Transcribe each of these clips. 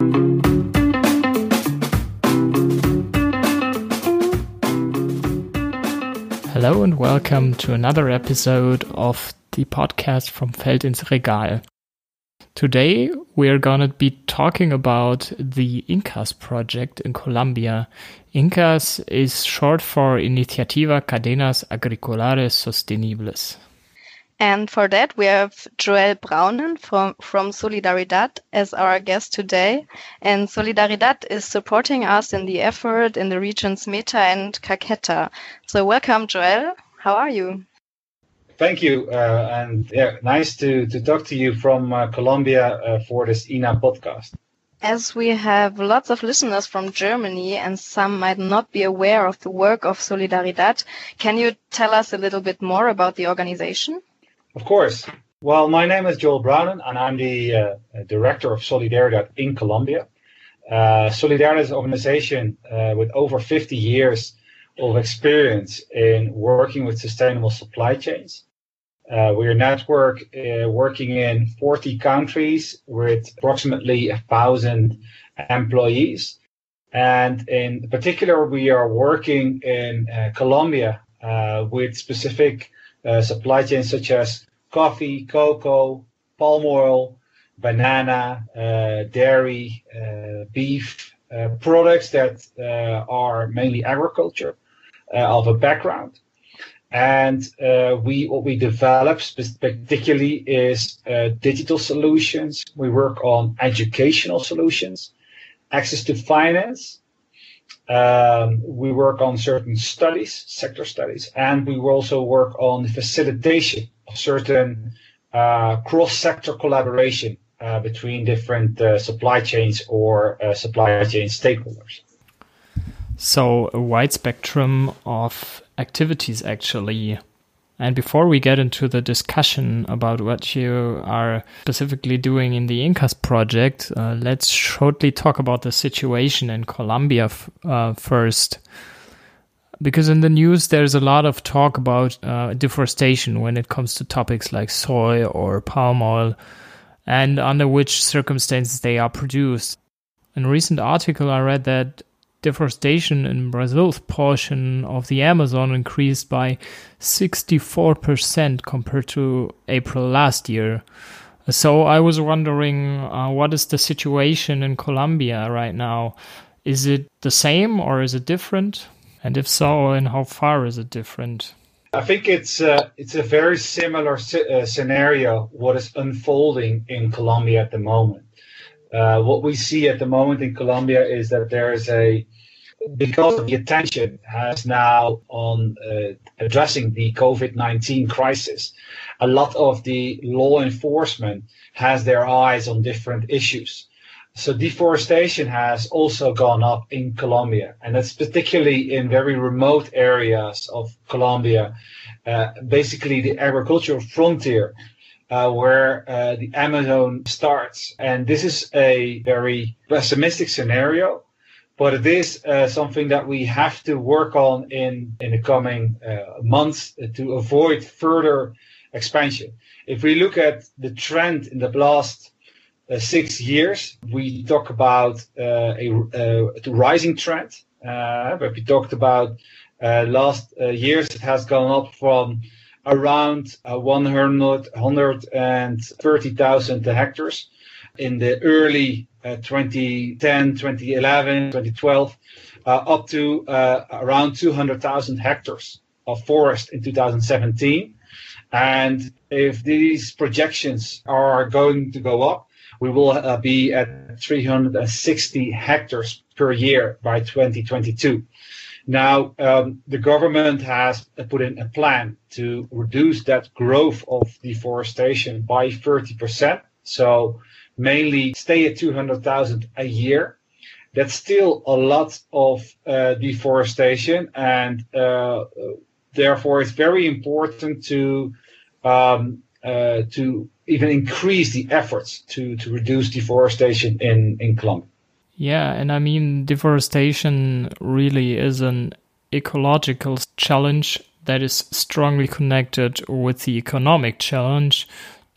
Hello and welcome to another episode of the podcast from Feld ins Regal. Today we are going to be talking about the INCAS project in Colombia. INCAS is short for Iniciativa Cadenas Agricolares Sostenibles. And for that, we have Joel Brounen from, from Solidaridad as our guest today. And Solidaridad is supporting us in the effort in the regions Meta and Caqueta. So welcome, Joel. How are you? Thank you. Uh, and yeah, nice to, to talk to you from uh, Colombia uh, for this INA podcast. As we have lots of listeners from Germany and some might not be aware of the work of Solidaridad, can you tell us a little bit more about the organization? Of course. Well, my name is Joel Brounen, and I'm the uh, director of Solidaridad in Colombia. Uh, Solidaridad is an organization uh, with over 50 years of experience in working with sustainable supply chains. Uh, we're a network uh, working in 40 countries with approximately a thousand employees. And in particular, we are working in uh, Colombia with specific supply chains such as coffee, cocoa, palm oil, banana, uh, dairy, uh, beef, uh, products that are mainly agriculture of a background. And we what we develop particularly is digital solutions. We work on educational solutions, access to finance. Um, we work on certain studies, sector studies, and we also work on the facilitation of certain uh, cross-sector collaboration uh, between different uh, supply chains or uh, supply chain stakeholders. So a wide spectrum of activities actually. And before we get into the discussion about what you are specifically doing in the INCAS project, uh, let's shortly talk about the situation in Colombia uh, first because in the news there's a lot of talk about uh, deforestation when it comes to topics like soy or palm oil and under which circumstances they are produced. In a recent article, I read that deforestation in Brazil's portion of the Amazon increased by 64% compared to April last year. So I was wondering, uh, what is the situation in Colombia right now? Is it the same or is it different? And if so, in how far is it different? I think it's uh, it's a very similar uh, scenario what is unfolding in Colombia at the moment. Uh, what we see at the moment in Colombia is that there is a because the attention has now on uh, addressing the COVID nineteen crisis, a lot of the law enforcement has their eyes on different issues. So deforestation has also gone up in Colombia, and that's particularly in very remote areas of Colombia, uh, basically the agricultural frontier, uh, where uh, the Amazon starts. And this is a very pessimistic scenario, but it is uh, something that we have to work on in, in the coming uh, months to avoid further expansion. If we look at the trend in the last uh, six years, we talk about uh, a, uh, a, rising trend. but we talked about last years, it has gone up from around 100, 130,000 hectares in the early 2010, 2011, 2012, up to around 200,000 hectares of forest in 2017. And if these projections are going to go up, we will uh, be at 360 hectares per year by 2022. Now, um, the government has put in a plan to reduce that growth of deforestation by 30%. So mainly stay at 200,000 a year. That's still a lot of uh, deforestation, and uh, therefore it's very important to um, uh, to even increase the efforts to, to reduce deforestation in, in Colombia. Yeah, and I mean, deforestation really is an ecological challenge that is strongly connected with the economic challenge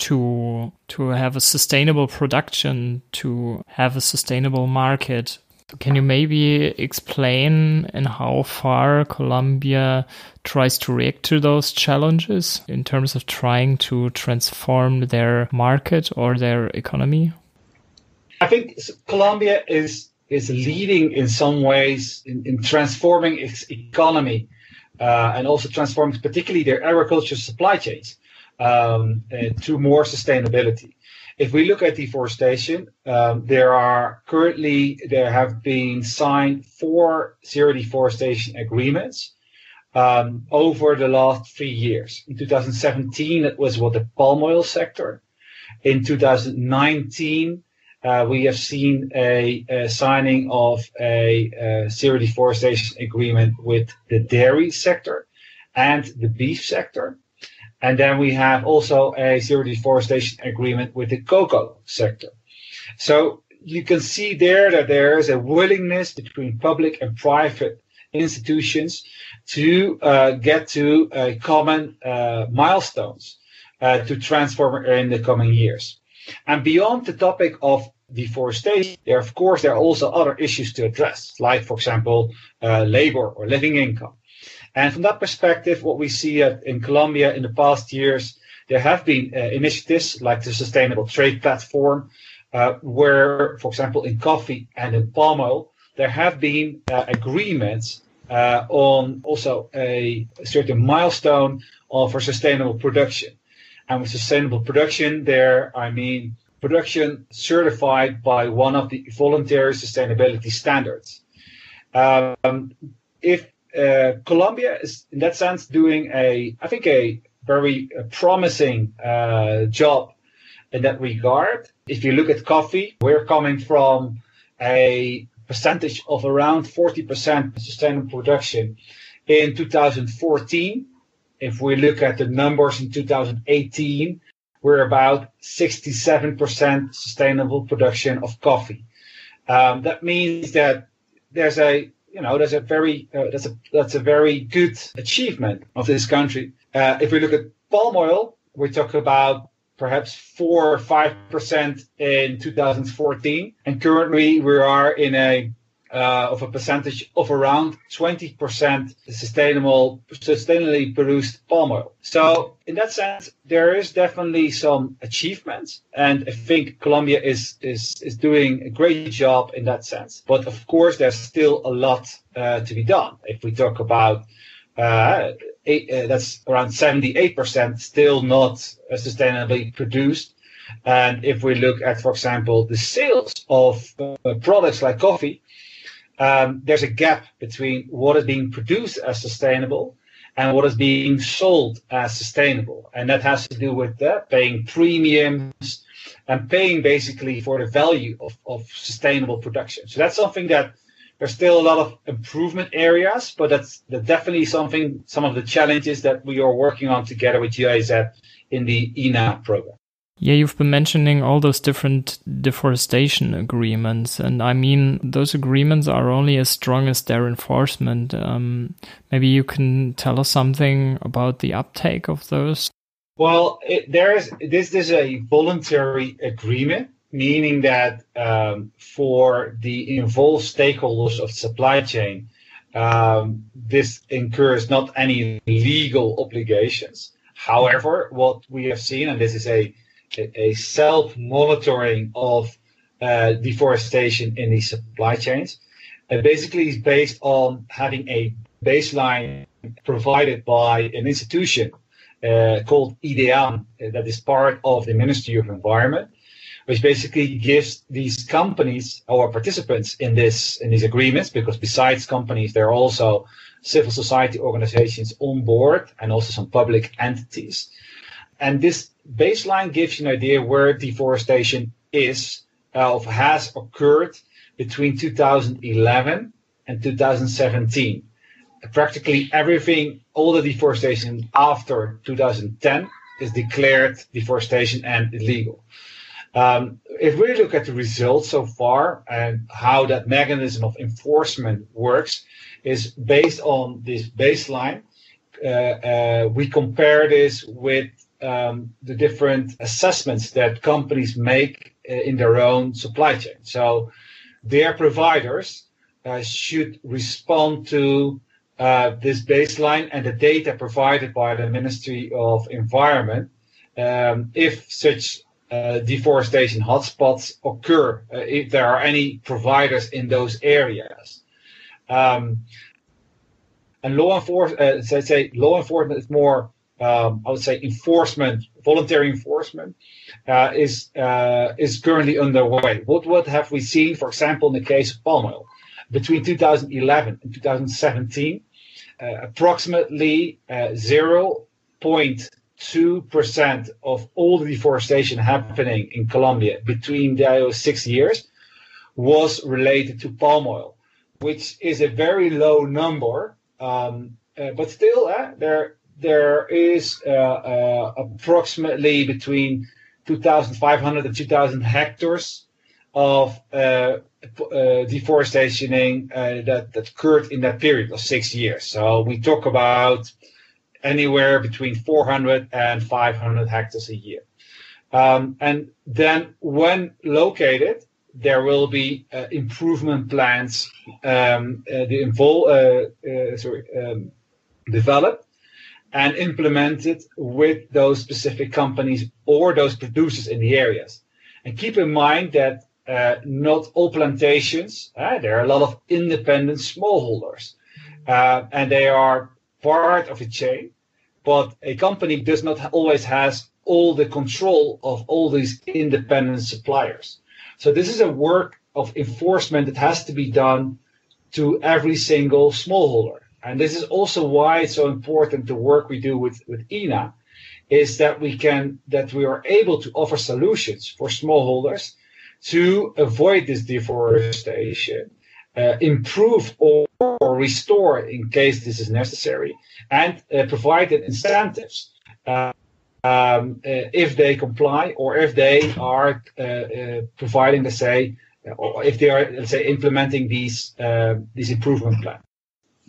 to to have a sustainable production, to have a sustainable market. Can you maybe explain in how far Colombia tries to react to those challenges in terms of trying to transform their market or their economy? I think Colombia is is leading in some ways in, in transforming its economy uh, and also transforming particularly their agriculture supply chains um, uh, to more sustainability. If we look at deforestation, um, there are currently there have been signed four zero deforestation agreements um, over the last three years. In 2017, it was what the palm oil sector. In 2019, uh, we have seen a, a signing of a, a, zero deforestation agreement with the dairy sector and the beef sector. And then we have also a zero deforestation agreement with the cocoa sector. So you can see there that there is a willingness between public and private institutions to uh, get to uh, common uh, milestones uh, to transform in the coming years. And beyond the topic of deforestation, there of course there are also other issues to address, like for example uh, labor or living income. And from that perspective, what we see in Colombia in the past years, there have been uh, initiatives like the Sustainable Trade Platform, uh, where, for example, in coffee and in palm oil, there have been uh, agreements uh, on also a certain milestone for sustainable production. And with sustainable production, there I mean production certified by one of the voluntary sustainability standards. Um, if uh, Colombia is, in that sense, doing a, I think, a very uh, promising uh, job in that regard. If you look at coffee, we're coming from a percentage of around 40% sustainable production in 2014. If we look at the numbers in 2018, we're about 67% sustainable production of coffee. Um, that means that there's a you know that's a very uh, that's a that's a very good achievement of this country. Uh, if we look at palm oil, we talk about perhaps four or five percent in 2014, and currently we are in a uh, of a percentage of around 20% sustainable, sustainably produced palm oil. So in that sense, there is definitely some achievements, and I think Colombia is is is doing a great job in that sense. But of course, there's still a lot uh, to be done. If we talk about uh, eight, uh, that's around 78% still not uh, sustainably produced. And if we look at, for example, the sales of uh, products like coffee, um, there's a gap between what is being produced as sustainable and what is being sold as sustainable. And that has to do with uh, paying premiums and paying basically for the value of, of sustainable production. So that's something that there's still a lot of improvement areas, but that's, that's definitely something, some of the challenges that we are working on together with GIZ in the INA program. Yeah, you've been mentioning all those different deforestation agreements, and I mean, those agreements are only as strong as their enforcement. Um, maybe you can tell us something about the uptake of those. Well, it, there is this is a voluntary agreement, meaning that um, for the involved stakeholders of the supply chain, um, this incurs not any legal obligations. However, what we have seen, and this is a a self-monitoring of uh, deforestation in these supply chains. And basically is based on having a baseline provided by an institution uh, called IDEAM, uh, that is part of the Ministry of Environment, which basically gives these companies or participants in this in these agreements, because besides companies, there are also civil society organizations on board and also some public entities. And this baseline gives you an idea where deforestation is uh, of has occurred between 2011 and 2017. Practically everything, all the deforestation after 2010 is declared deforestation and illegal. Um, if we look at the results so far and how that mechanism of enforcement works, is based on this baseline. Uh, uh, we compare this with um, the different assessments that companies make uh, in their own supply chain. So their providers uh, should respond to uh, this baseline and the data provided by the Ministry of Environment um, if such uh, deforestation hotspots occur, uh, if there are any providers in those areas. Um, and law enforcement, uh, let's say law enforcement is more, um, I would say, enforcement, voluntary enforcement, uh, is uh, is currently underway. What what have we seen, for example, in the case of palm oil, between 2011 and 2017, uh, approximately 0.2% of all the deforestation happening in Colombia between those six years was related to palm oil, which is a very low number um, uh, but still, uh, there there is uh, uh approximately between 2,500 and 2,000 hectares of uh, deforestation that that occurred in that period of six years. So we talk about anywhere between 400 and 500 hectares a year. Um, and then when located, there will be uh, improvement plans um, uh, the involve, uh, uh, sorry, um, developed and implement it with those specific companies or those producers in the areas. And keep in mind that uh, not all plantations, uh, there are a lot of independent smallholders, and they are part of a chain. But a company does not always has all the control of all these independent suppliers. So this is a work of enforcement that has to be done to every single smallholder. And this is also why it's so important the work we do with, with INA is that we can that we are able to offer solutions for smallholders to avoid this deforestation, uh, improve or, or, restore in case this is necessary, and uh, provide incentives. Uh, um, uh, if they comply or if they are uh, uh, providing, let's say, or if they are, let's say, implementing these these improvement plans.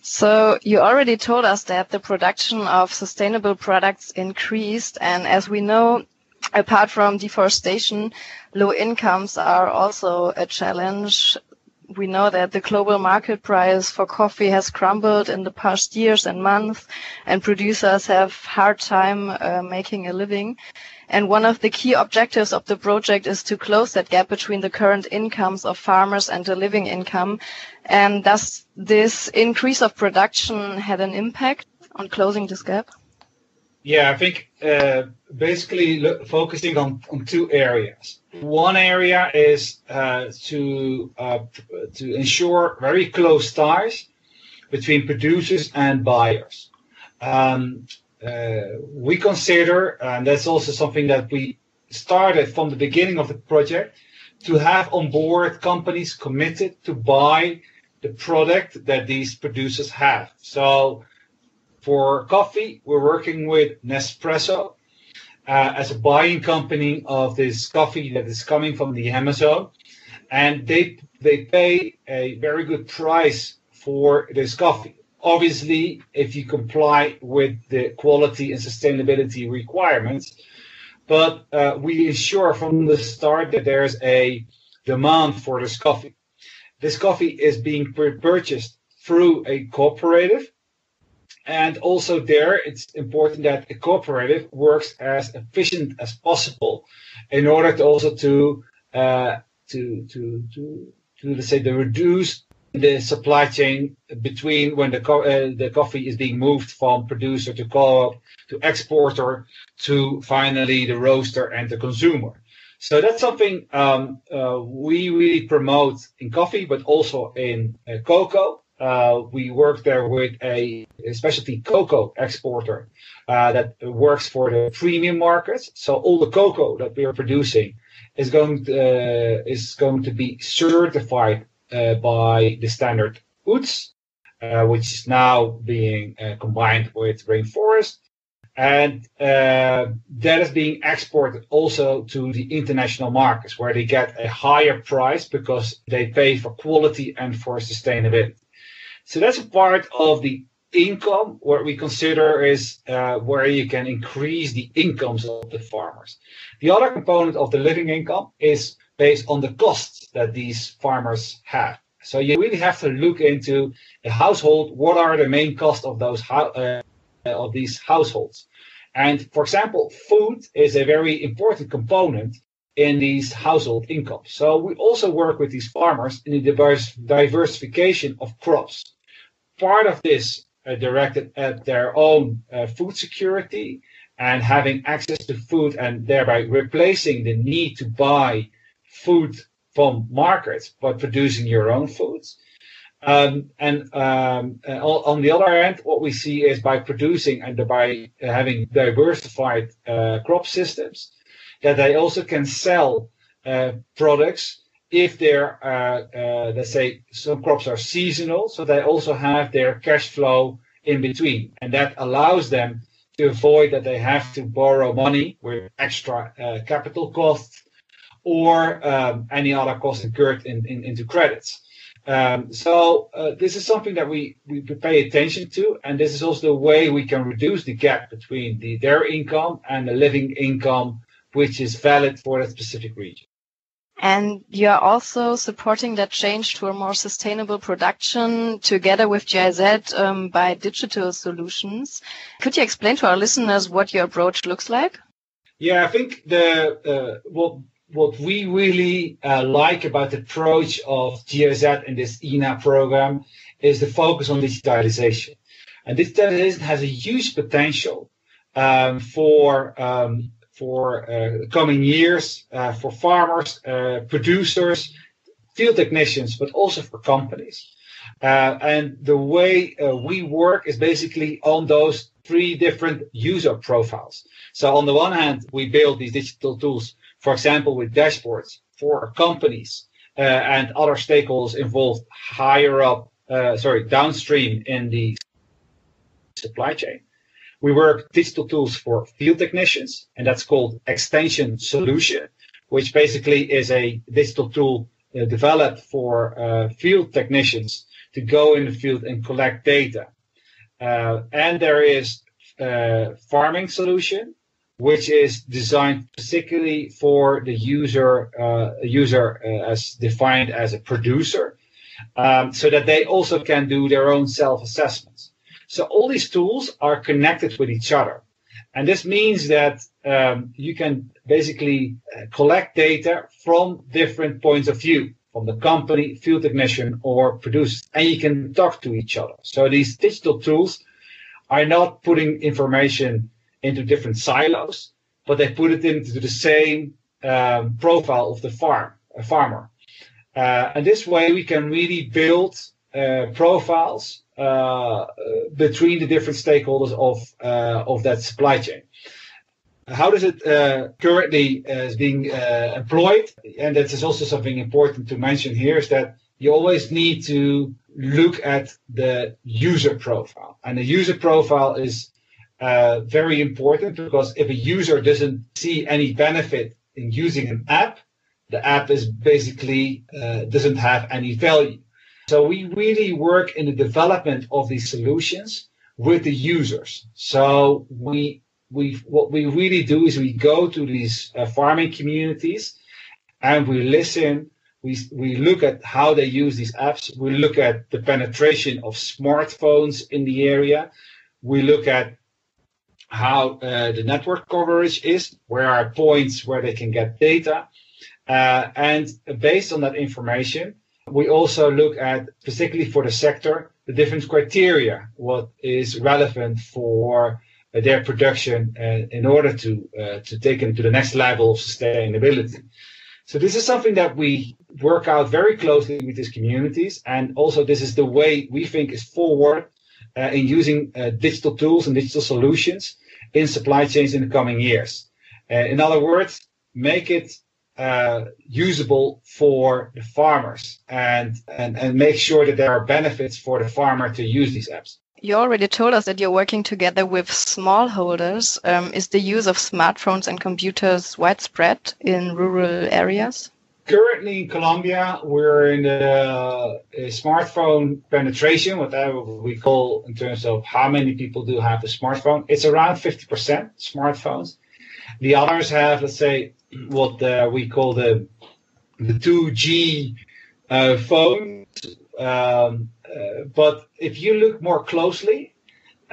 So you already told us that the production of sustainable products increased, and as we know, apart from deforestation, low incomes are also a challenge we know that the global market price for coffee has crumbled in the past years and months, and producers have hard time uh, making a living. And one of the key objectives of the project is to close that gap between the current incomes of farmers and the living income. And does this increase of production had an impact on closing this gap? Yeah, I think uh, basically look, focusing on, on two areas. One area is uh, to uh, to ensure very close ties between producers and buyers. Um, uh, we consider, and that's also something that we started from the beginning of the project, to have on board companies committed to buy the product that these producers have. So for coffee, we're working with Nespresso uh, as a buying company of this coffee that is coming from the Amazon, and they they pay a very good price for this coffee. Obviously, if you comply with the quality and sustainability requirements, but uh, we ensure from the start that there's a demand for this coffee. This coffee is being purchased through a cooperative and also there, it's important that a cooperative works as efficient as possible in order to also to uh, to to to to let's say to reduce the supply chain between when the co- uh, the coffee is being moved from producer to co-op to exporter to finally the roaster and the consumer. So that's something um, uh, we really promote in coffee, but also in uh, cocoa. Uh, we work there with a, specialty cocoa exporter uh, that works for the premium markets. So all the cocoa that we are producing is going to, uh, is going to be certified uh, by the standard uh, which is now being combined with rainforest. And that is being exported also to the international markets where they get a higher price because they pay for quality and for sustainability. So that's a part of the income, what we consider is uh, where you can increase the incomes of the farmers. The other component of the living income is based on the costs that these farmers have. So you really have to look into a household. What are the main costs of those uh, of these households? And for example, food is a very important component in these household incomes. So we also work with these farmers in the diverse, diversification of crops. Part of this uh, directed at their own uh, food security and having access to food and thereby replacing the need to buy food from markets by producing your own foods. Um, and um, uh, on the other hand, what we see is by producing and by having diversified uh, crop systems, that they also can sell uh, products if they're, uh, uh, let's say, some crops are seasonal, so they also have their cash flow in between, and that allows them to avoid that they have to borrow money with extra uh, capital costs or um, any other costs incurred in, in, into credits. Um, so uh, this is something that we, we pay attention to, and this is also the way we can reduce the gap between the, their income and the living income, which is valid for that specific region. And you are also supporting that change to a more sustainable production together with GIZ um, by digital solutions. Could you explain to our listeners what your approach looks like? Yeah, I think the uh, what what we really uh, like about the approach of GIZ in this INA program is the focus on digitalization. And digitalization has a huge potential um, for um, for uh, coming years uh, for farmers, uh, producers, field technicians, but also for companies. Uh, and the way uh, we work is basically on those three different user profiles. So on the one hand, we build these digital tools for example, with dashboards for companies uh, and other stakeholders involved higher up, uh, sorry, downstream in the supply chain. We work digital tools for field technicians, and that's called Extension Solution, which basically is a digital tool uh, developed for uh, field technicians to go in the field and collect data. Uh, and there is uh, farming solution, which is designed particularly for the user, uh, user uh, as defined as a producer, um, so that they also can do their own self-assessments. So all these tools are connected with each other. And this means that um, you can basically uh, collect data from different points of view, from the company, field technician, or producer, and you can talk to each other. So these digital tools are not putting information into different silos, but they put it into the same um, profile of the farm, farmer. Uh, and this way we can really build uh, profiles uh, between the different stakeholders of uh, of that supply chain. How does it uh, currently uh, is being employed? And that is also something important to mention here is that you always need to look at the user profile, and the user profile is uh, very important because if a user doesn't see any benefit in using an app, the app is basically uh, doesn't have any value. So we really work in the development of these solutions with the users. So we we what we really do is we go to these uh, farming communities and we listen. We, we look at how they use these apps. We look at the penetration of smartphones in the area. We look at how uh, the network coverage is, where are points where they can get data. Uh, and based on that information, we also look at, particularly for the sector, the different criteria, what is relevant for uh, their production uh, in order to, uh, to take them to the next level of sustainability. So this is something that we work out very closely with these communities. And also this is the way we think is forward uh, in using uh, digital tools and digital solutions in supply chains in the coming years. Uh, in other words, make it uh, usable for the farmers and, and, and make sure that there are benefits for the farmer to use these apps. You already told us that you're working together with smallholders. Um, is the use of smartphones and computers widespread in rural areas? Currently in Colombia, we're in the smartphone penetration, whatever we call in terms of how many people do have a smartphone. It's around 50% smartphones. The others have, let's say, what uh, we call the the 2G uh, phones. Um, uh, but if you look more closely,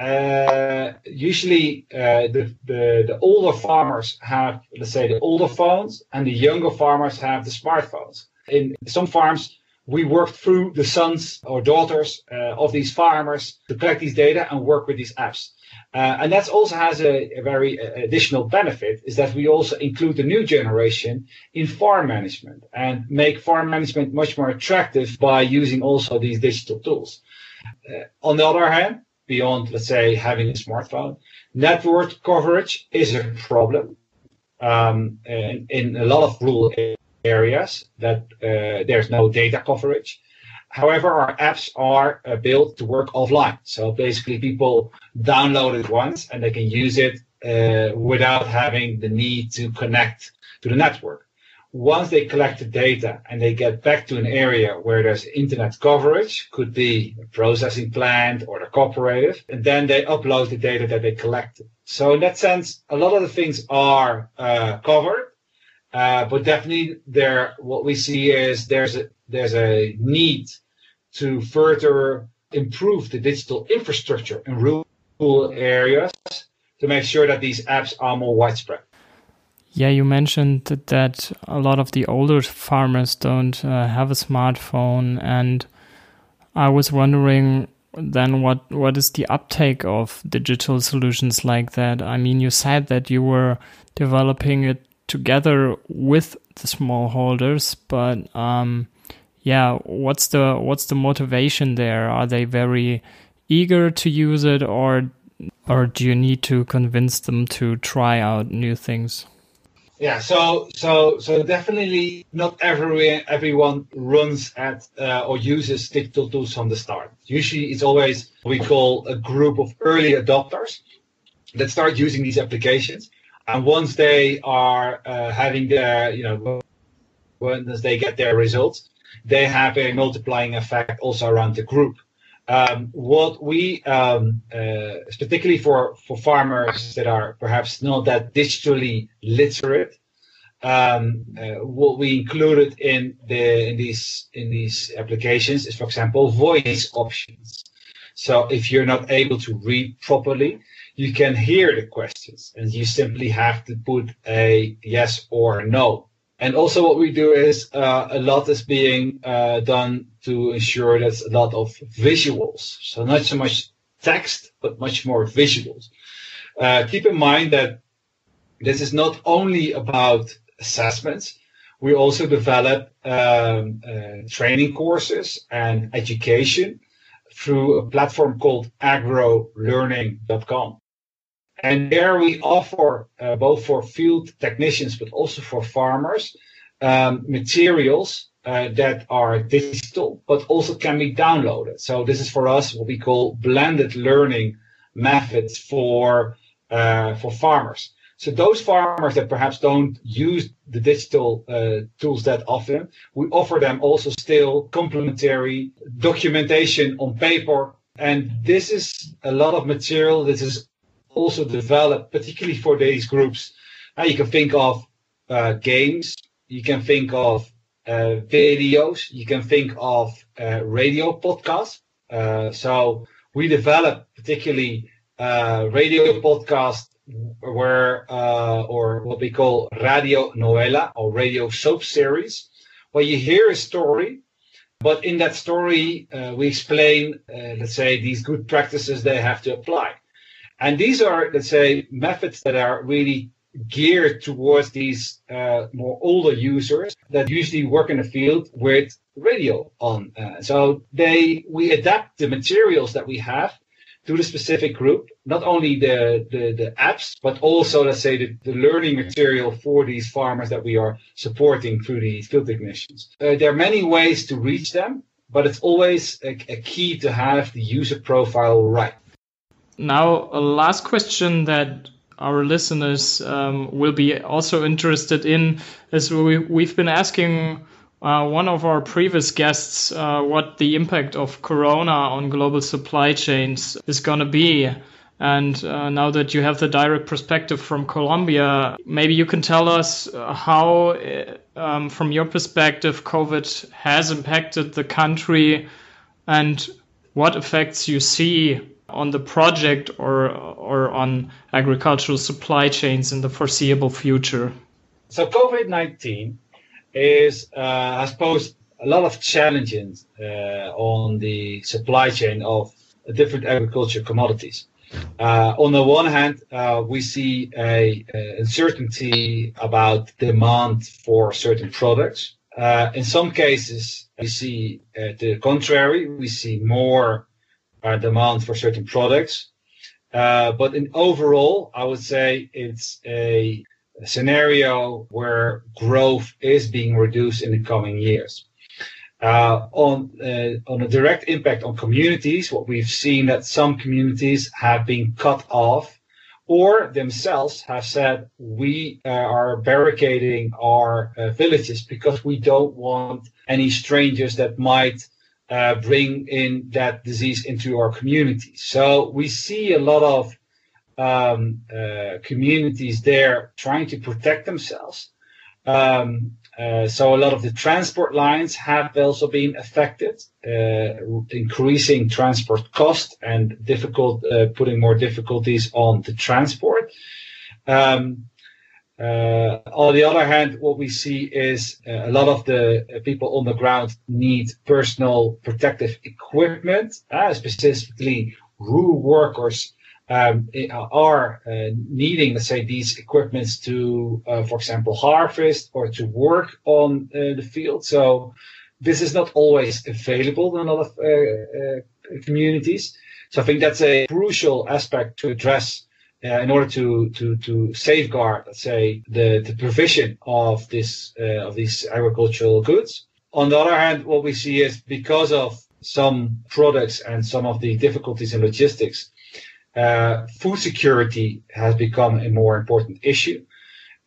uh, usually uh, the, the, the older farmers have, let's say, the older phones, and the younger farmers have the smartphones. In some farms, we work through the sons or daughters uh, of these farmers to collect these data and work with these apps. Uh, and that also has a, a very additional benefit is that we also include the new generation in farm management and make farm management much more attractive by using also these digital tools. Uh, on the other hand, beyond, let's say, having a smartphone, network coverage is a problem. Um, in, in, a lot of rural areas that uh, there's no data coverage. However, our apps are uh, built to work offline. So basically, people download it once and they can use it uh, without having the need to connect to the network. Once they collect the data and they get back to an area where there's internet coverage, could be a processing plant or the cooperative, and then they upload the data that they collected. So in that sense, a lot of the things are uh, covered, uh, but definitely there, what we see is there's a there's a need to further improve the digital infrastructure in rural areas to make sure that these apps are more widespread. Yeah, you mentioned that a lot of the older farmers don't uh, have a smartphone, and I was wondering then what what is the uptake of digital solutions like that? I mean, you said that you were developing it together with the smallholders, but um, yeah, what's the what's the motivation there? Are they very eager to use it, or or do you need to convince them to try out new things? Yeah, so so so definitely not every everyone runs at uh, or uses digital tools from the start. Usually, it's always we call a group of early adopters that start using these applications, and once they are uh, having their you know once they get their results, they have a multiplying effect also around the group. Um, what we, um, uh, particularly for, for farmers that are perhaps not that digitally literate, um, uh, what we included in the in these in these applications is, for example, voice options. So if you're not able to read properly, you can hear the questions, and you simply have to put a yes or no and also, what we do is uh, a lot is being uh, done to ensure there's a lot of visuals. So not so much text, but much more visuals. Uh, keep in mind that this is not only about assessments. We also develop um, uh, training courses and education through a platform called agrolearning.com. And there we offer uh, both for field technicians, but also for farmers, um, materials uh, that are digital, but also can be downloaded. So this is for us what we call blended learning methods for uh, for farmers. So those farmers that perhaps don't use the digital uh, tools that often, we offer them also still complementary documentation on paper. And this is a lot of material. This is also developed, particularly for these groups. Now you can think of uh, games, you can think of uh, videos, you can think of uh, radio podcasts. Uh, so we develop particularly uh, radio podcasts where uh, or what we call radio novela or radio soap series, where you hear a story but in that story, uh, we explain, uh, let's say, these good practices they have to apply. And these are, let's say, methods that are really geared towards these uh, more older users that usually work in the field with radio on. Uh, so they we adapt the materials that we have to the specific group, not only the, the, the apps, but also, let's say, the, the, learning material for these farmers that we are supporting through the field technicians. Uh, there are many ways to reach them, but it's always a, a key to have the user profile right. Now, a last question that our listeners um, will be also interested in is we, we've been asking uh, one of our previous guests uh, what the impact of Corona on global supply chains is going to be. And uh, now that you have the direct perspective from Colombia, maybe you can tell us how, uh, um, from your perspective, COVID has impacted the country and what effects you see on the project or or on agricultural supply chains in the foreseeable future. So COVID nineteen is uh, has posed a lot of challenges uh, on the supply chain of different agriculture commodities. Uh, on the one hand, uh, we see a, a, uncertainty about demand for certain products. Uh, in some cases, we see uh, the contrary. We see more demand for certain products. but in overall, I would say it's a scenario where growth is being reduced in the coming years. Uh, on uh, on a direct impact on communities, what we've seen that some communities have been cut off, or themselves have said we uh, are barricading our uh, villages because we don't want any strangers that might uh, bring in that disease into our community. So we see a lot of um, uh, communities there trying to protect themselves. Um, uh, so a lot of the transport lines have also been affected, uh, increasing transport cost and difficult, uh, putting more difficulties on the transport. Um, on the other hand, what we see is uh, a lot of the people on the ground need personal protective equipment, specifically rural workers um, are uh, needing, let's say, these equipments to, uh, for example, harvest or to work on uh, the field. So this is not always available in a lot of uh, uh, communities. So I think that's a crucial aspect to address uh, in order to to to safeguard, let's say, the the provision of this of these agricultural goods. On the other hand, what we see is because of some products and some of the difficulties in logistics, uh, food security has become a more important issue.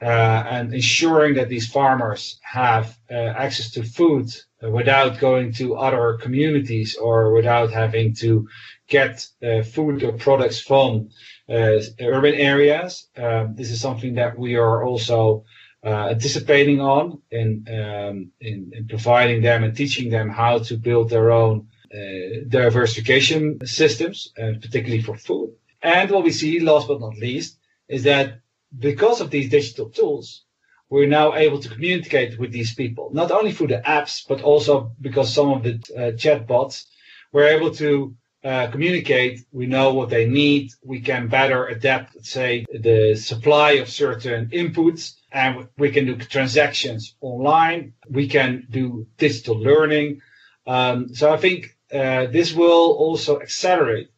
Uh, and ensuring that these farmers have uh, access to food without going to other communities or without having to get uh, food or products from uh, urban areas. Um, this is something that we are also uh, anticipating on in, um, in, in providing them and teaching them how to build their own uh, diversification systems, uh, particularly for food. And what we see, last but not least, is that because of these digital tools, we're now able to communicate with these people, not only through the apps, but also because some of the uh, chat bots, we're able to uh, communicate. We know what they need. We can better adapt, let's say, the supply of certain inputs, and we can do transactions online. We can do digital learning. Um, so I think uh, this will also accelerate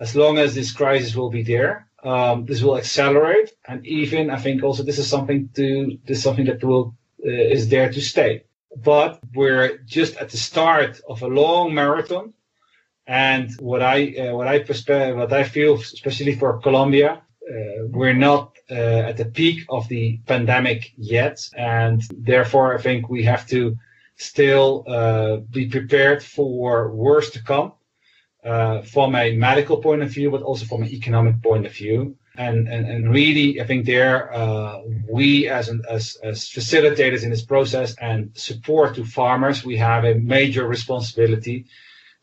as long as this crisis will be there. Um, this will accelerate, and even I think also this is something to this is something that will uh, is there to stay. But we're just at the start of a long marathon, and what I uh, what I what I feel, especially for Colombia, uh, we're not uh, at the peak of the pandemic yet, and therefore I think we have to still uh, be prepared for worse to come uh, from a medical point of view, but also from an economic point of view. And, and, and really, I think there, uh, we as, an, as, as facilitators in this process and support to farmers, we have a major responsibility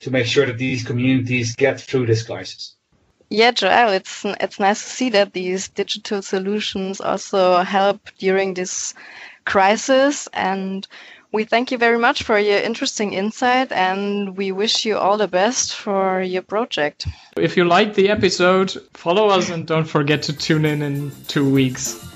to make sure that these communities get through this crisis. Yeah, Joel, it's it's nice to see that these digital solutions also help during this crisis and we thank you very much for your interesting insight and we wish you all the best for your project. If you liked the episode, follow us and don't forget to tune in in two weeks.